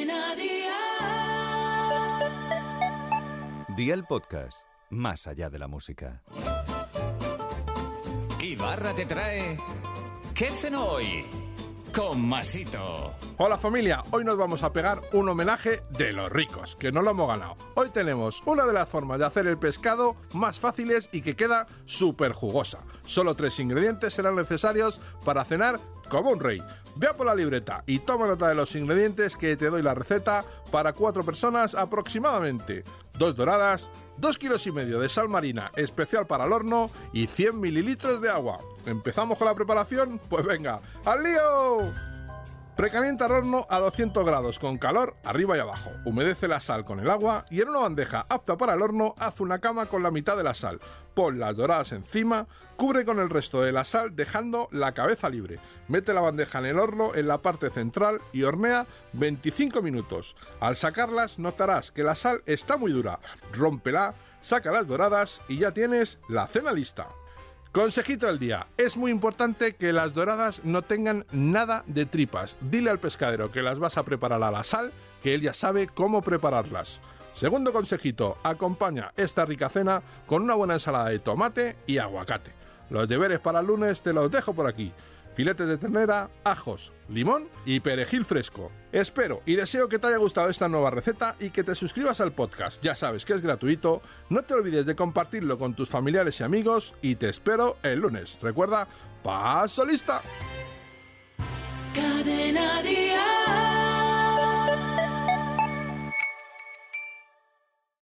Cadena Dial. Día el podcast, más allá de la música. Ibarra te trae. ¿Qué cenó hoy? Con Masito. Hola familia, hoy nos vamos a pegar un homenaje de los ricos, que no lo hemos ganado. Hoy tenemos una de las formas de hacer el pescado más fáciles y que queda súper jugosa. Solo tres ingredientes serán necesarios para cenar como un rey. Ve a por la libreta y toma nota de los ingredientes que te doy la receta para cuatro personas aproximadamente. Dos doradas, dos kilos y medio de sal marina especial para el horno y 100 mililitros de agua. ¿Empezamos con la preparación? Pues venga, ¡al lío! Precalienta el horno a 200 grados con calor arriba y abajo. Humedece la sal con el agua y en una bandeja apta para el horno haz una cama con la mitad de la sal. Pon las doradas encima, cubre con el resto de la sal dejando la cabeza libre. Mete la bandeja en el horno en la parte central y hornea 25 minutos. Al sacarlas notarás que la sal está muy dura. Rómpela, saca las doradas y ya tienes la cena lista. Consejito del día. Es muy importante que las doradas no tengan nada de tripas. Dile al pescadero que las vas a preparar a la sal, que él ya sabe cómo prepararlas. Segundo consejito, acompaña esta rica cena con una buena ensalada de tomate y aguacate. Los deberes para el lunes te los dejo por aquí filetes de ternera, ajos, limón y perejil fresco. Espero y deseo que te haya gustado esta nueva receta y que te suscribas al podcast. Ya sabes que es gratuito, no te olvides de compartirlo con tus familiares y amigos y te espero el lunes. Recuerda, paso lista.